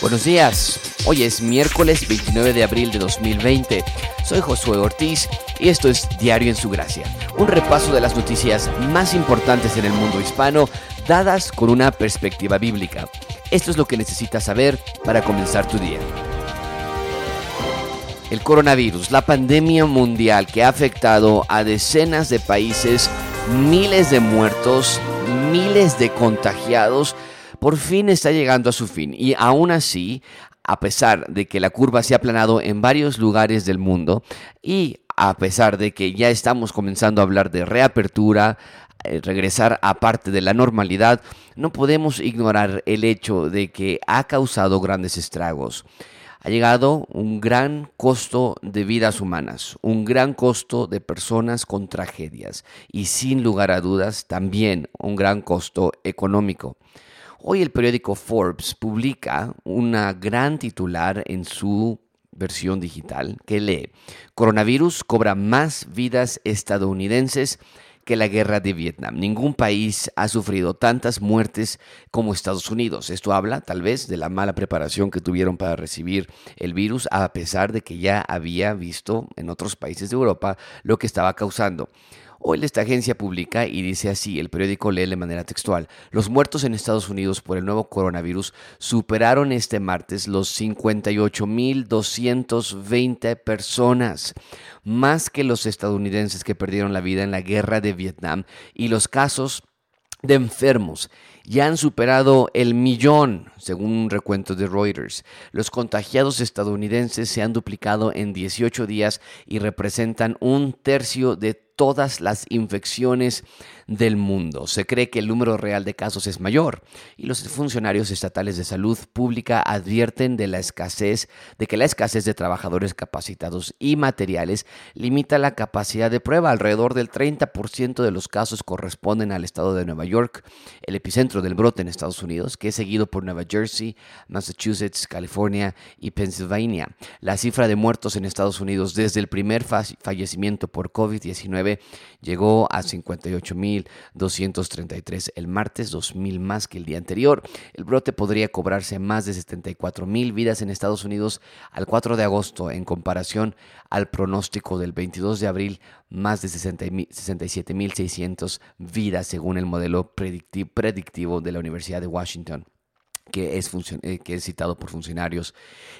Buenos días, hoy es miércoles 29 de abril de 2020. Soy Josué Ortiz y esto es Diario en su Gracia, un repaso de las noticias más importantes en el mundo hispano dadas con una perspectiva bíblica. Esto es lo que necesitas saber para comenzar tu día. El coronavirus, la pandemia mundial que ha afectado a decenas de países, miles de muertos, miles de contagiados, por fin está llegando a su fin y aún así, a pesar de que la curva se ha aplanado en varios lugares del mundo y a pesar de que ya estamos comenzando a hablar de reapertura, eh, regresar a parte de la normalidad, no podemos ignorar el hecho de que ha causado grandes estragos. Ha llegado un gran costo de vidas humanas, un gran costo de personas con tragedias y sin lugar a dudas también un gran costo económico. Hoy el periódico Forbes publica una gran titular en su versión digital que lee, Coronavirus cobra más vidas estadounidenses que la guerra de Vietnam. Ningún país ha sufrido tantas muertes como Estados Unidos. Esto habla tal vez de la mala preparación que tuvieron para recibir el virus, a pesar de que ya había visto en otros países de Europa lo que estaba causando. Hoy esta agencia publica y dice así, el periódico lee de manera textual, los muertos en Estados Unidos por el nuevo coronavirus superaron este martes los 58.220 personas, más que los estadounidenses que perdieron la vida en la guerra de Vietnam y los casos de enfermos ya han superado el millón, según un recuento de Reuters. Los contagiados estadounidenses se han duplicado en 18 días y representan un tercio de todas las infecciones del mundo. Se cree que el número real de casos es mayor y los funcionarios estatales de salud pública advierten de la escasez, de que la escasez de trabajadores capacitados y materiales limita la capacidad de prueba. Alrededor del 30% de los casos corresponden al estado de Nueva York, el epicentro del brote en Estados Unidos, que es seguido por Nueva Jersey, Massachusetts, California y Pennsylvania. La cifra de muertos en Estados Unidos desde el primer fallecimiento por COVID-19 llegó a 58.233 el martes, 2.000 más que el día anterior. El brote podría cobrarse más de 74.000 vidas en Estados Unidos al 4 de agosto en comparación al pronóstico del 22 de abril, más de 67.600 vidas según el modelo predictivo de la Universidad de Washington que es, eh, que es citado por funcionarios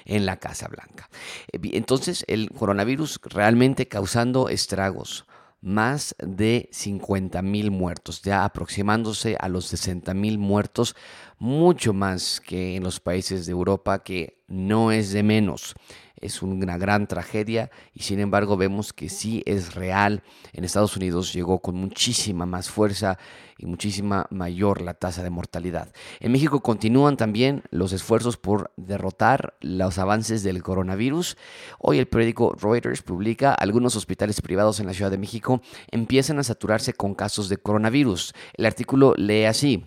en la Casa Blanca. Eh, entonces, el coronavirus realmente causando estragos, más de 50 mil muertos, ya aproximándose a los 60 mil muertos, mucho más que en los países de Europa, que no es de menos es una gran tragedia y sin embargo vemos que sí es real. En Estados Unidos llegó con muchísima más fuerza y muchísima mayor la tasa de mortalidad. En México continúan también los esfuerzos por derrotar los avances del coronavirus. Hoy el periódico Reuters publica algunos hospitales privados en la Ciudad de México empiezan a saturarse con casos de coronavirus. El artículo lee así.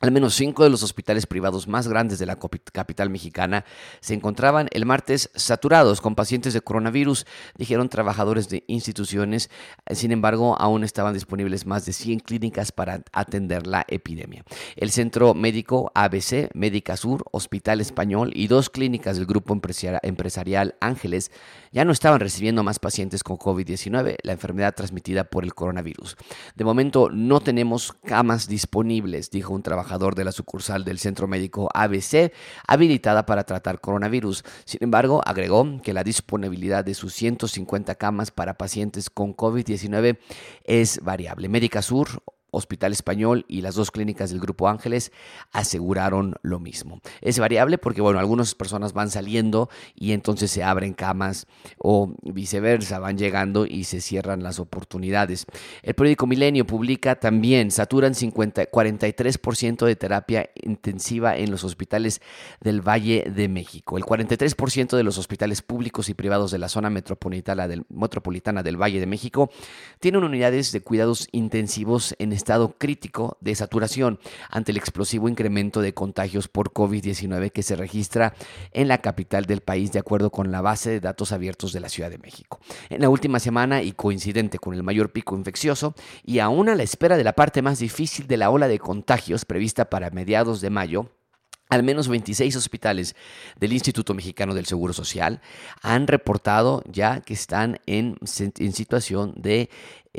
Al menos cinco de los hospitales privados más grandes de la capital mexicana se encontraban el martes saturados con pacientes de coronavirus, dijeron trabajadores de instituciones. Sin embargo, aún estaban disponibles más de 100 clínicas para atender la epidemia. El Centro Médico ABC, Médica Sur, Hospital Español y dos clínicas del grupo empresarial Ángeles ya no estaban recibiendo más pacientes con COVID-19, la enfermedad transmitida por el coronavirus. De momento no tenemos camas disponibles, dijo un trabajador de la sucursal del Centro Médico ABC habilitada para tratar coronavirus. Sin embargo, agregó que la disponibilidad de sus 150 camas para pacientes con COVID-19 es variable. Médica Sur Hospital Español y las dos clínicas del Grupo Ángeles aseguraron lo mismo. Es variable porque, bueno, algunas personas van saliendo y entonces se abren camas o viceversa, van llegando y se cierran las oportunidades. El periódico Milenio publica también, saturan 50, 43% de terapia intensiva en los hospitales del Valle de México. El 43% de los hospitales públicos y privados de la zona metropolitana del, metropolitana del Valle de México tienen unidades de cuidados intensivos en estado crítico de saturación ante el explosivo incremento de contagios por COVID-19 que se registra en la capital del país de acuerdo con la base de datos abiertos de la Ciudad de México. En la última semana y coincidente con el mayor pico infeccioso y aún a la espera de la parte más difícil de la ola de contagios prevista para mediados de mayo, Al menos 26 hospitales del Instituto Mexicano del Seguro Social han reportado ya que están en, en situación de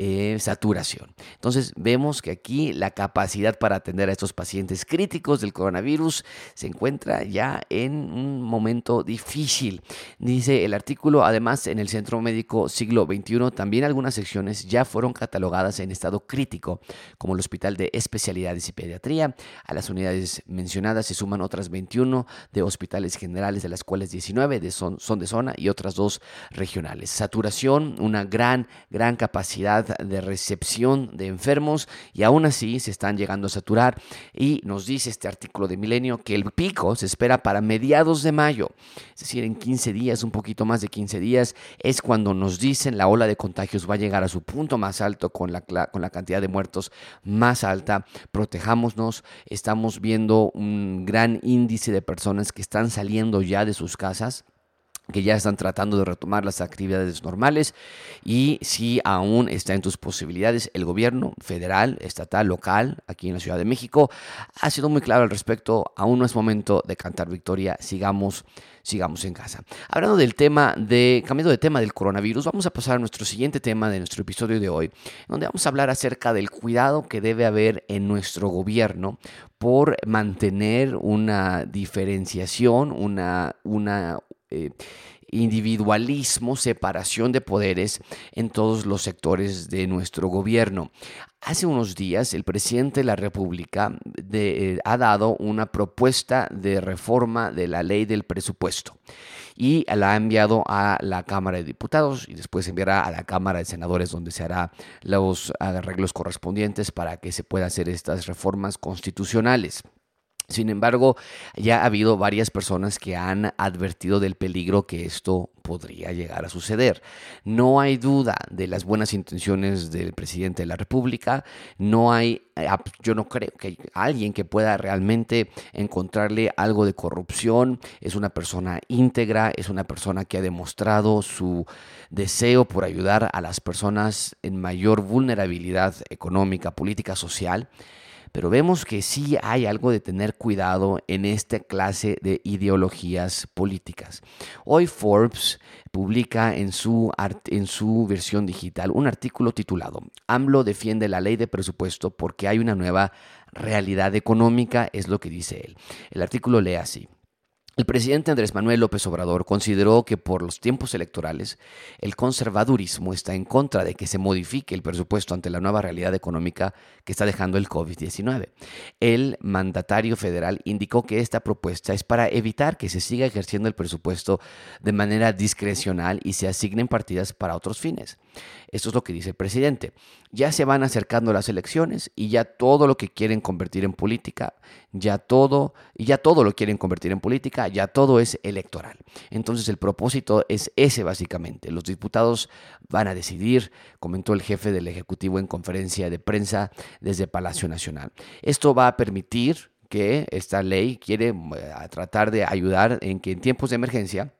eh, saturación. Entonces vemos que aquí la capacidad para atender a estos pacientes críticos del coronavirus se encuentra ya en un momento difícil. Dice el artículo, además en el Centro Médico Siglo XXI también algunas secciones ya fueron catalogadas en estado crítico, como el Hospital de Especialidades y Pediatría. A las unidades mencionadas se suman otras 21 de hospitales generales, de las cuales 19 de son, son de zona y otras dos regionales. Saturación, una gran, gran capacidad de recepción de enfermos y aún así se están llegando a saturar y nos dice este artículo de Milenio que el pico se espera para mediados de mayo, es decir, en 15 días, un poquito más de 15 días, es cuando nos dicen la ola de contagios va a llegar a su punto más alto con la, con la cantidad de muertos más alta. Protejámonos, estamos viendo un gran índice de personas que están saliendo ya de sus casas que ya están tratando de retomar las actividades normales y si aún está en tus posibilidades, el gobierno federal, estatal, local, aquí en la Ciudad de México, ha sido muy claro al respecto, aún no es momento de cantar victoria, sigamos, sigamos en casa. Hablando del tema de, cambiando de tema del coronavirus, vamos a pasar a nuestro siguiente tema de nuestro episodio de hoy, donde vamos a hablar acerca del cuidado que debe haber en nuestro gobierno por mantener una diferenciación, una, una eh, individualismo, separación de poderes en todos los sectores de nuestro gobierno. Hace unos días el presidente de la República eh, ha dado una propuesta de reforma de la ley del presupuesto y la ha enviado a la Cámara de Diputados y después enviará a la Cámara de Senadores donde se hará los arreglos correspondientes para que se puedan hacer estas reformas constitucionales. Sin embargo, ya ha habido varias personas que han advertido del peligro que esto podría llegar a suceder. No hay duda de las buenas intenciones del presidente de la República, no hay, eh, yo no creo que alguien que pueda realmente encontrarle algo de corrupción, es una persona íntegra, es una persona que ha demostrado su deseo por ayudar a las personas en mayor vulnerabilidad económica, política, social pero vemos que sí hay algo de tener cuidado en esta clase de ideologías políticas. Hoy Forbes publica en su, en su versión digital un artículo titulado AMLO defiende la ley de presupuesto porque hay una nueva realidad económica, es lo que dice él. El artículo lee así. El presidente Andrés Manuel López Obrador consideró que por los tiempos electorales el conservadurismo está en contra de que se modifique el presupuesto ante la nueva realidad económica que está dejando el COVID-19. El mandatario federal indicó que esta propuesta es para evitar que se siga ejerciendo el presupuesto de manera discrecional y se asignen partidas para otros fines. Esto es lo que dice el presidente. Ya se van acercando las elecciones y ya todo lo que quieren convertir en política, ya todo, y ya todo lo quieren convertir en política, ya todo es electoral. Entonces el propósito es ese básicamente. Los diputados van a decidir, comentó el jefe del Ejecutivo en conferencia de prensa desde Palacio Nacional. Esto va a permitir que esta ley quiere eh, tratar de ayudar en que en tiempos de emergencia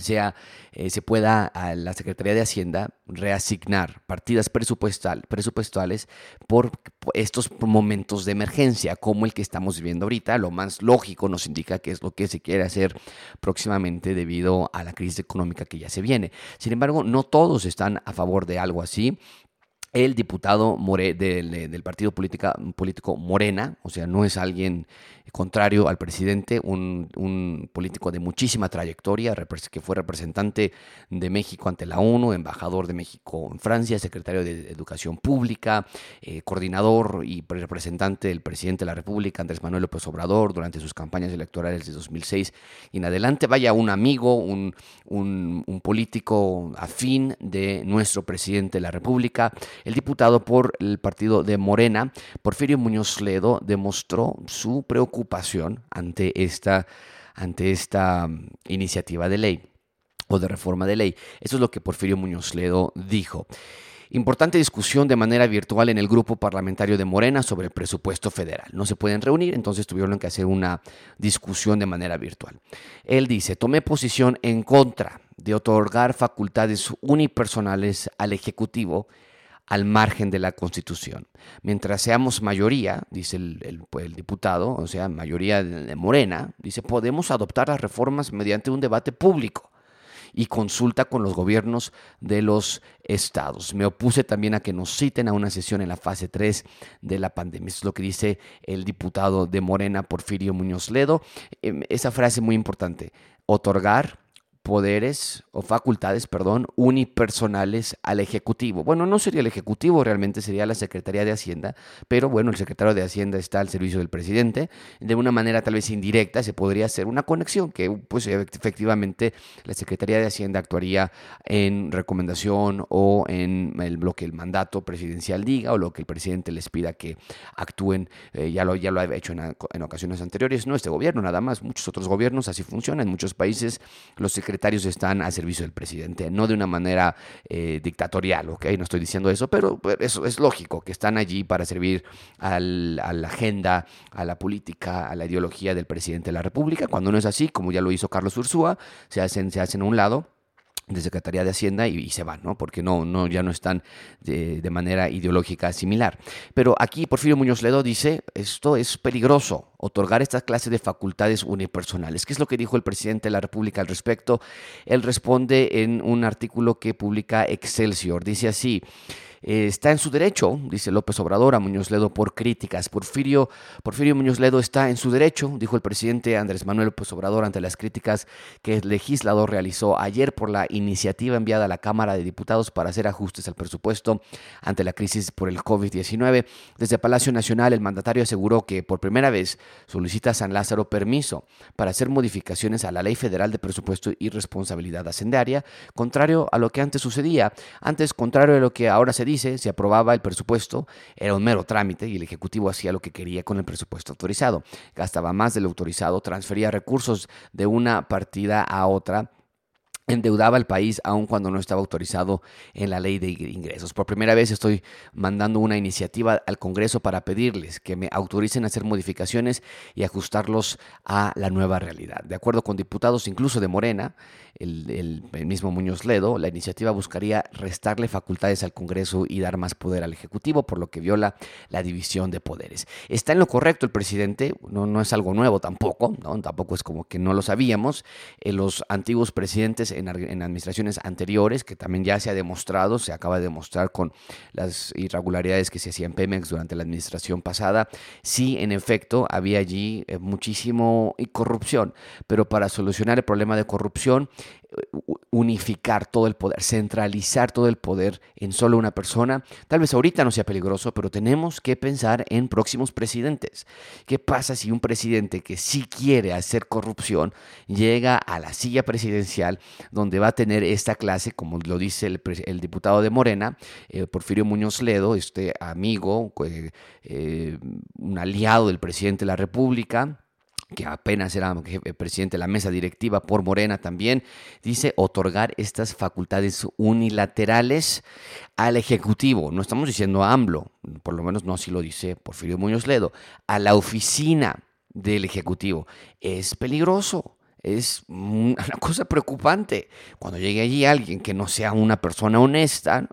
sea, eh, se pueda a la Secretaría de Hacienda reasignar partidas presupuestal, presupuestales por estos momentos de emergencia, como el que estamos viviendo ahorita. Lo más lógico nos indica que es lo que se quiere hacer próximamente debido a la crisis económica que ya se viene. Sin embargo, no todos están a favor de algo así el diputado more, del, partido político Morena, o sea, no es alguien contrario al presidente, un, político de muchísima trayectoria, que fue representante de México ante la ONU, embajador de México en Francia, secretario de Educación Pública, eh, coordinador y representante del presidente de la República, Andrés Manuel López Obrador, durante sus campañas electorales de 2006 y en adelante. Vaya, un amigo, un, un político afín de nuestro presidente de la República. El diputado por el partido de Morena, Porfirio Muñoz Ledo, demostró su preocupación ante esta, ante esta mm, iniciativa de ley o de reforma de ley. Eso es lo que Porfirio Muñoz Ledo dijo. Importante discusión de manera virtual en el grupo parlamentario de Morena sobre el presupuesto federal. No se pueden reunir, entonces tuvieron que hacer una discusión de manera virtual. Él dice, tomé posición en contra de otorgar facultades unipersonales al Ejecutivo al margen de la Constitución. Mientras seamos mayoría, dice el, diputado, o sea, mayoría de Morena, dice, podemos adoptar las reformas mediante un debate público y consulta con los gobiernos de los estados. Me opuse también a que nos citen a una sesión en la fase 3 de la pandemia. Eso es lo que dice el diputado de Morena, Porfirio Muñoz Ledo. Em, esa frase muy importante, otorgar poderes o facultades, perdón, unipersonales al Ejecutivo. Bueno, no sería el Ejecutivo, realmente sería la Secretaría de Hacienda, pero bueno, el secretario de Hacienda está al servicio del presidente. De una manera tal vez indirecta se podría hacer una conexión que pues efectivamente la Secretaría de Hacienda actuaría en recomendación o en lo que el mandato presidencial diga o lo que el presidente les pida que actúen. Eh, ya, lo, ya lo ha hecho en, en ocasiones anteriores, no este gobierno nada más, muchos otros gobiernos así funcionan. En muchos países los secretarios secretarios están a servicio del presidente, no de una manera eh, dictatorial, ¿ok? No estoy diciendo eso, pero eso es lógico, que están allí para servir a la agenda, a la política, a la ideología del presidente de la República. Cuando no es así, como ya lo hizo Carlos Ursúa, se hacen, se hacen a un lado de Secretaría de Hacienda y, se van, ¿no? Porque no, no, ya no están de, de, manera ideológica similar. Pero aquí Porfirio Muñoz Ledo dice, esto es peligroso, otorgar esta clase de facultades unipersonales. ¿Qué es lo que dijo el presidente de la República al respecto? Él responde en un artículo que publica Excelsior. Dice así, eh, está en su derecho, dice López Obrador a Muñoz Ledo por críticas. Porfirio, Porfirio Muñoz Ledo está en su derecho, dijo el presidente Andrés Manuel López Obrador ante las críticas que el legislador realizó ayer por la iniciativa enviada a la Cámara de Diputados para hacer ajustes al presupuesto ante la crisis por el COVID-19. Desde Palacio Nacional, el mandatario aseguró que por primera vez solicita a San Lázaro permiso para hacer modificaciones a la Ley Federal de Presupuesto y Responsabilidad Hacendaria, contrario a lo que antes sucedía. Antes, contrario a lo que ahora se dice, se aprobaba el presupuesto, era un mero trámite y el Ejecutivo hacía lo que quería con el presupuesto autorizado. Gastaba más del autorizado, transfería recursos de una partida a otra endeudaba al país aun cuando no estaba autorizado en la ley de ingresos. Por primera vez estoy mandando una iniciativa al Congreso para pedirles que me autoricen a hacer modificaciones y ajustarlos a la nueva realidad. De acuerdo con diputados incluso de Morena, el, mismo Muñoz Ledo, la iniciativa buscaría restarle facultades al Congreso y dar más poder al Ejecutivo, por lo que viola la división de poderes. Está en lo correcto el presidente, no, no es algo nuevo tampoco, ¿no? tampoco es como que no lo sabíamos. Eh, los antiguos presidentes en, administraciones anteriores, que también ya se ha demostrado, se acaba de demostrar con las irregularidades que se hacían en Pemex durante la administración pasada, sí, en efecto, había allí eh, muchísimo corrupción, pero para solucionar el problema de corrupción unificar todo el poder, centralizar todo el poder en solo una persona. Tal vez ahorita no sea peligroso, pero tenemos que pensar en próximos presidentes. ¿Qué pasa si un presidente que sí quiere hacer corrupción llega a la silla presidencial donde va a tener esta clase, como lo dice el, diputado de Morena, eh, Porfirio Muñoz Ledo, este amigo, eh, eh, un aliado del presidente de la República? Que apenas era presidente de la mesa directiva por Morena también, dice otorgar estas facultades unilaterales al Ejecutivo. No estamos diciendo a AMLO, por lo menos no así lo dice Porfirio Muñoz Ledo, a la oficina del Ejecutivo. Es peligroso. Es una cosa preocupante. Cuando llegue allí alguien que no sea una persona honesta,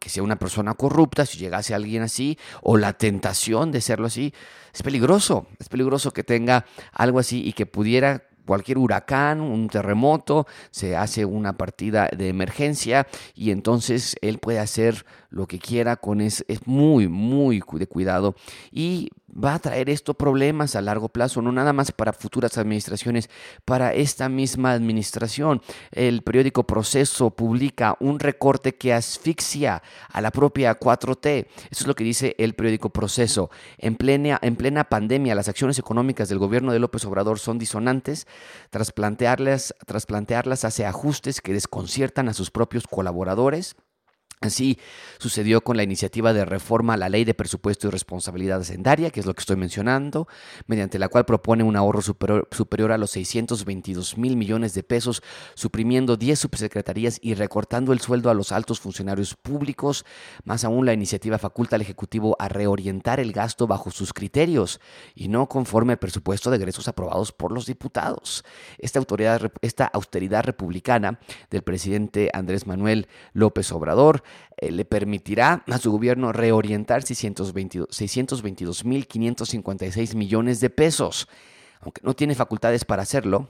que sea una persona corrupta, si llegase alguien así, o la tentación de serlo así, es peligroso, es peligroso que tenga algo así y que pudiera cualquier huracán, un terremoto, se hace una partida de emergencia y entonces él puede hacer lo que quiera con es, es muy, muy de cuidado. Y va a traer esto problemas a largo plazo, no nada más para futuras administraciones, para esta misma administración. El periódico Proceso publica un recorte que asfixia a la propia 4T. Eso es lo que dice el periódico Proceso. En plena, en plena pandemia, las acciones económicas del gobierno de López Obrador son disonantes. Tras plantearlas, tras plantearlas hace ajustes que desconciertan a sus propios colaboradores Así sucedió con la iniciativa de reforma a la Ley de Presupuesto y Responsabilidad Hacendaria, que es lo que estoy mencionando, mediante la cual propone un ahorro superior, a los 622 mil millones de pesos, suprimiendo 10 subsecretarías y recortando el sueldo a los altos funcionarios públicos. Más aún, la iniciativa faculta al Ejecutivo a reorientar el gasto bajo sus criterios y no conforme al presupuesto de egresos aprobados por los diputados. Esta, autoridad, esta austeridad republicana del presidente Andrés Manuel López Obrador eh, le permitirá a su gobierno reorientar 622.556 millones de pesos. Aunque no tiene facultades para hacerlo,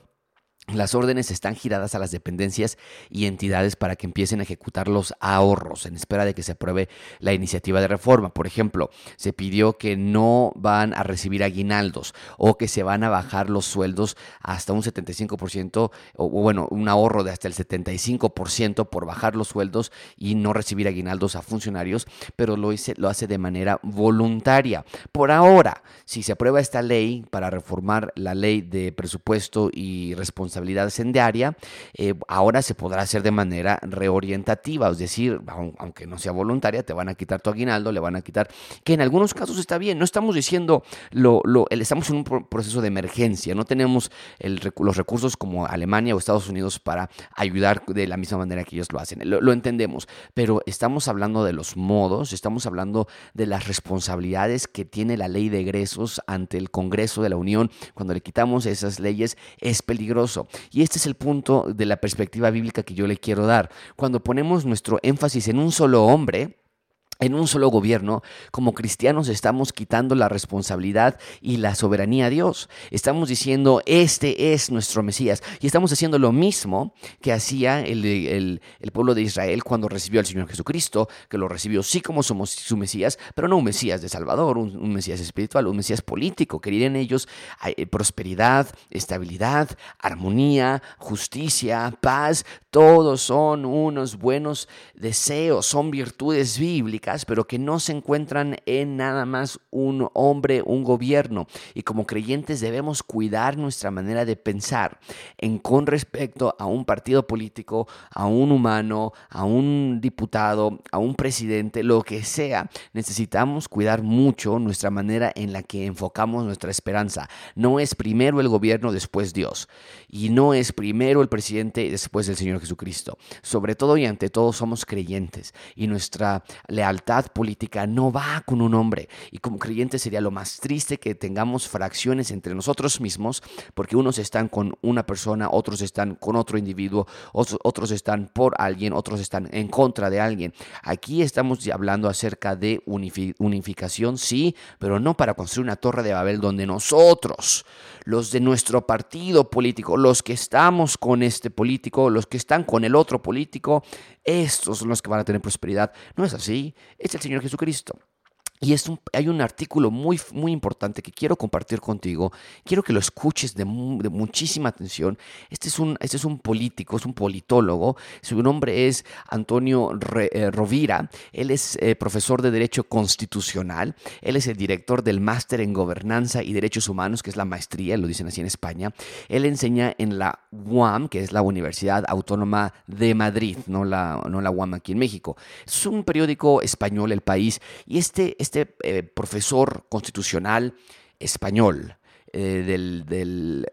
las órdenes están giradas a las dependencias y entidades para que empiecen a ejecutar los ahorros en espera de que se apruebe la iniciativa de reforma. Por ejemplo, se pidió que no van a recibir aguinaldos o que se van a bajar los sueldos hasta un 75% o bueno, un ahorro de hasta el 75% por bajar los sueldos y no recibir aguinaldos a funcionarios, pero lo, lo hace de manera voluntaria. Por ahora, si se aprueba esta ley para reformar la ley de presupuesto y responsabilidad, responsabilidad sendiaria, eh, ahora se podrá hacer de manera reorientativa, es decir, aunque no sea voluntaria, te van a quitar tu aguinaldo, le van a quitar, que en algunos casos está bien, no estamos diciendo, lo, lo estamos en un proceso de emergencia, no tenemos los recursos como Alemania o Estados Unidos para ayudar de la misma manera que ellos lo hacen, lo, lo entendemos, pero estamos hablando de los modos, estamos hablando de las responsabilidades que tiene la ley de egresos ante el Congreso de la Unión, cuando le quitamos esas leyes es peligroso. Y este es el punto de la perspectiva bíblica que yo le quiero dar. Cuando ponemos nuestro énfasis en un solo hombre, en un solo gobierno, como cristianos estamos quitando la responsabilidad y la soberanía a Dios. Estamos diciendo, este es nuestro Mesías. Y estamos haciendo lo mismo que hacía el, pueblo de Israel cuando recibió al Señor Jesucristo, que lo recibió sí como somos su Mesías, pero no un Mesías de Salvador, un, Mesías espiritual, un Mesías político. Querían ellos eh, prosperidad, estabilidad, armonía, justicia, paz. Todos son unos buenos deseos, son virtudes bíblicas pero que no se encuentran en nada más un hombre, un gobierno. Y como creyentes debemos cuidar nuestra manera de pensar en con respecto a un partido político, a un humano, a un diputado, a un presidente, lo que sea. Necesitamos cuidar mucho nuestra manera en la que enfocamos nuestra esperanza. No es primero el gobierno, después Dios. Y no es primero el presidente, después el Señor Jesucristo. Sobre todo y ante todo somos creyentes. Y nuestra lealtad política no va con un hombre. Y como creyente sería lo más triste que tengamos fracciones entre nosotros mismos, porque unos están con una persona, otros están con otro individuo, otros, están por alguien, otros están en contra de alguien. Aquí estamos hablando acerca de unificación, sí, pero no para construir una torre de Babel donde nosotros, los de nuestro partido político, los que estamos con este político, los que están con el otro político, estos son los que van a tener prosperidad. No es así, es el Señor Jesucristo. Y hay un artículo muy, muy importante que quiero compartir contigo. Quiero que lo escuches de, muchísima atención. Este es, un, este es un político, es un politólogo. Su nombre es Antonio eh, Rovira. Él es eh, profesor de Derecho Constitucional. Él es el director del Máster en Gobernanza y Derechos Humanos, que es la maestría, lo dicen así en España. Él enseña en la UAM, que es la Universidad Autónoma de Madrid, no la, no la UAM aquí en México. Es un periódico español, El País. Y este este eh, profesor constitucional español eh,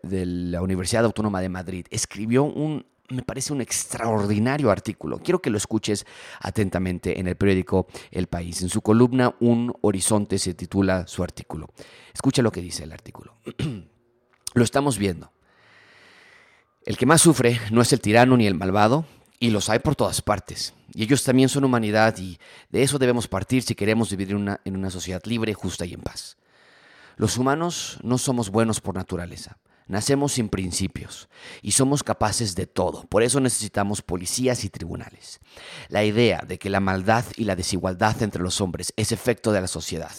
de la Universidad Autónoma de Madrid escribió un, me parece un extraordinario artículo. Quiero que lo escuches atentamente en el periódico El País. En su columna Un Horizonte se titula su artículo. Escucha lo que dice el artículo. lo estamos viendo. El que más sufre no es el tirano ni el malvado, y los hay por todas partes. Y ellos también son humanidad y de eso debemos partir si queremos vivir en una, en una sociedad libre, justa y en paz. Los humanos no somos buenos por naturaleza. Nacemos sin principios y somos capaces de todo. Por eso necesitamos policías y tribunales. La idea de que la maldad y la desigualdad entre los hombres es efecto de la sociedad,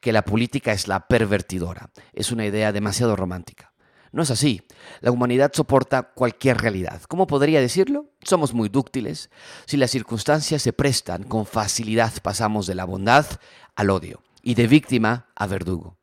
que la política es la pervertidora, es una idea demasiado romántica. No es así. La humanidad soporta cualquier realidad. ¿Cómo podría decirlo? Somos muy dúctiles. Si las circunstancias se prestan, con facilidad pasamos de la bondad al odio y de víctima a verdugo.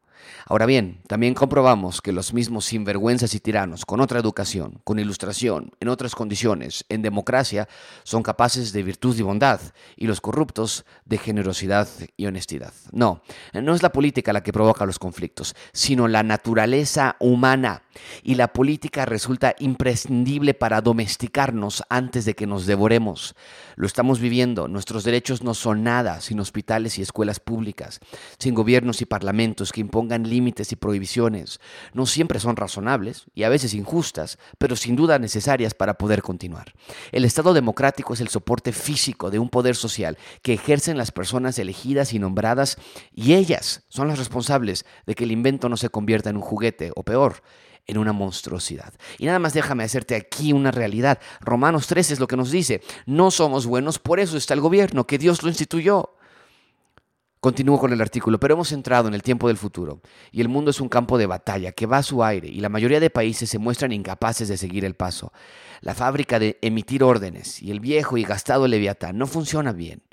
Ahora bien, también comprobamos que los mismos sinvergüenzas y tiranos, con otra educación, con ilustración, en otras condiciones, en democracia, son capaces de virtud y bondad, y los corruptos de generosidad y honestidad. No, no es la política la que provoca los conflictos, sino la naturaleza humana. Y la política resulta imprescindible para domesticarnos antes de que nos devoremos. Lo estamos viviendo, nuestros derechos no son nada sin hospitales y escuelas públicas, sin gobiernos y parlamentos que impongan pongan límites y prohibiciones. No siempre son razonables y a veces injustas, pero sin duda necesarias para poder continuar. El Estado democrático es el soporte físico de un poder social que ejercen las personas elegidas y nombradas y ellas son las responsables de que el invento no se convierta en un juguete o peor, en una monstruosidad. Y nada más déjame hacerte aquí una realidad. Romanos 13 es lo que nos dice, no somos buenos, por eso está el gobierno, que Dios lo instituyó. Continúo con el artículo, pero hemos entrado en el tiempo del futuro y el mundo es un campo de batalla que va a su aire y la mayoría de países se muestran incapaces de seguir el paso. La fábrica de emitir órdenes y el viejo y gastado Leviatán no funciona bien.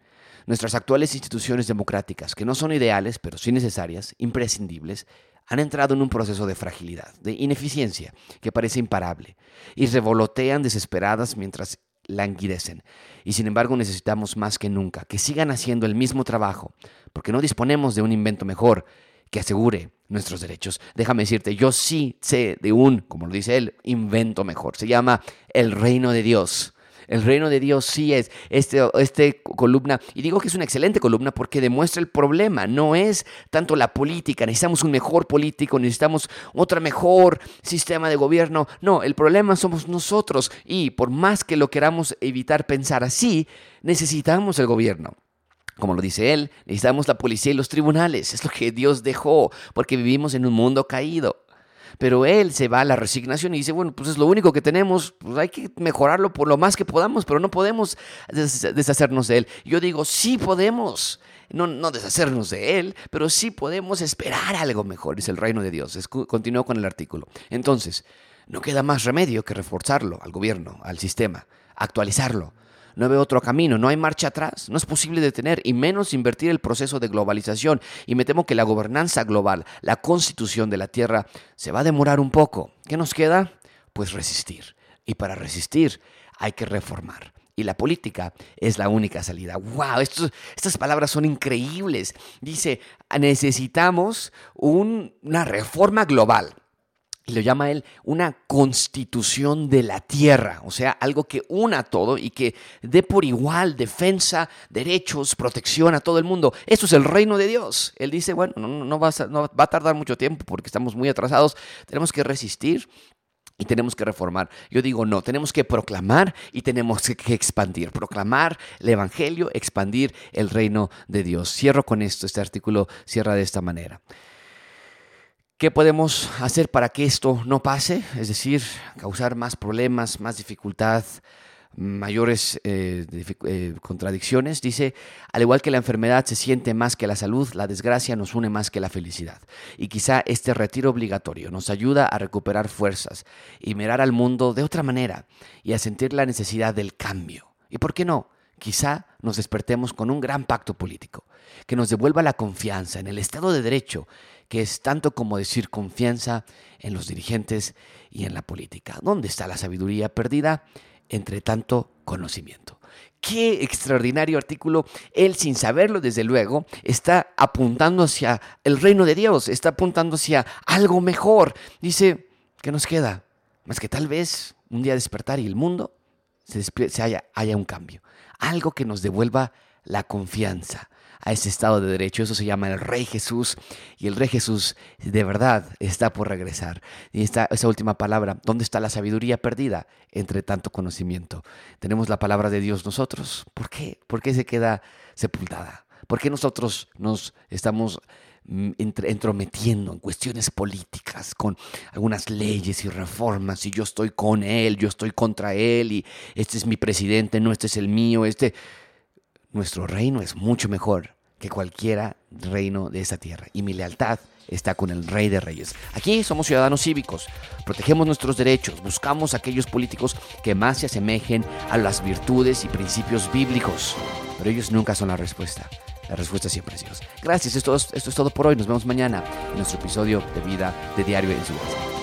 Nuestras actuales instituciones democráticas, que no son ideales, pero sí necesarias, imprescindibles, han entrado en un proceso de fragilidad, de ineficiencia, que parece imparable, y revolotean desesperadas mientras languidecen. Y sin embargo necesitamos más que nunca que sigan haciendo el mismo trabajo, porque no disponemos de un invento mejor que asegure nuestros derechos. Déjame decirte, yo sí sé de un, como lo dice él, invento mejor. Se llama el reino de Dios. El reino de Dios sí es este, este columna, y digo que es una excelente columna porque demuestra el problema, no es tanto la política, necesitamos un mejor político, necesitamos otro mejor sistema de gobierno, no, el problema somos nosotros y por más que lo queramos evitar pensar así, necesitamos el gobierno. Como lo dice él, necesitamos la policía y los tribunales. Es lo que Dios dejó, porque vivimos en un mundo caído. Pero él se va a la resignación y dice, bueno, pues es lo único que tenemos, pues hay que mejorarlo por lo más que podamos, pero no podemos deshacernos de él. Yo digo, sí podemos. No, no deshacernos de él, pero sí podemos esperar algo mejor, es el reino de Dios. Continúo con el artículo. Entonces, no queda más remedio que reforzarlo al gobierno, al sistema, actualizarlo, no veo otro camino, no hay marcha atrás, no es posible detener y menos invertir el proceso de globalización. Y me temo que la gobernanza global, la constitución de la Tierra, se va a demorar un poco. ¿Qué nos queda? Pues resistir. Y para resistir hay que reformar. Y la política es la única salida. ¡Wow! estas palabras son increíbles. Dice, necesitamos una reforma global y lo llama él una constitución de la tierra, o sea, algo que una todo y que dé por igual defensa, derechos, protección a todo el mundo. Eso es el reino de Dios. Él dice, bueno, no, va, a, no va a tardar mucho tiempo porque estamos muy atrasados, tenemos que resistir y tenemos que reformar. Yo digo, no, tenemos que proclamar y tenemos que expandir. Proclamar el Evangelio, expandir el reino de Dios. Cierro con esto, este artículo cierra de esta manera. ¿Qué podemos hacer para que esto no pase? Es decir, causar más problemas, más dificultad, mayores eh, eh, contradicciones. Dice, al igual que la enfermedad se siente más que la salud, la desgracia nos une más que la felicidad. Y quizá este retiro obligatorio nos ayuda a recuperar fuerzas y mirar al mundo de otra manera y a sentir la necesidad del cambio. ¿Y por qué no? Quizá nos despertemos con un gran pacto político que nos devuelva la confianza en el Estado de Derecho que es tanto como decir confianza en los dirigentes y en la política. ¿Dónde está la sabiduría perdida entre tanto conocimiento? Qué extraordinario artículo. Él, sin saberlo, desde luego, está apuntando hacia el reino de Dios, está apuntando hacia algo mejor. Dice, ¿qué nos queda? Más que tal vez un día despertar y el mundo se, haya, haya un cambio. Algo que nos devuelva la confianza, a ese estado de derecho. Eso se llama el Rey Jesús. Y el Rey Jesús de verdad está por regresar. Y esta, esa última palabra, ¿dónde está la sabiduría perdida entre tanto conocimiento? Tenemos la palabra de Dios nosotros. ¿Por qué? ¿Por qué se queda sepultada? ¿Por qué nosotros nos estamos mm, entrometiendo en cuestiones políticas, con algunas leyes y reformas, y yo estoy con él, yo estoy contra él, y este es mi presidente, no, este es el mío, este... Nuestro reino es mucho mejor que cualquiera reino de esta tierra y mi lealtad está con el Rey de Reyes. Aquí somos ciudadanos cívicos, protegemos nuestros derechos, buscamos aquellos políticos que más se asemejen a las virtudes y principios bíblicos, pero ellos nunca son la respuesta. La respuesta siempre es Dios. Gracias, esto, es todo por hoy. Nos vemos mañana en nuestro episodio de Vida de Diario en su.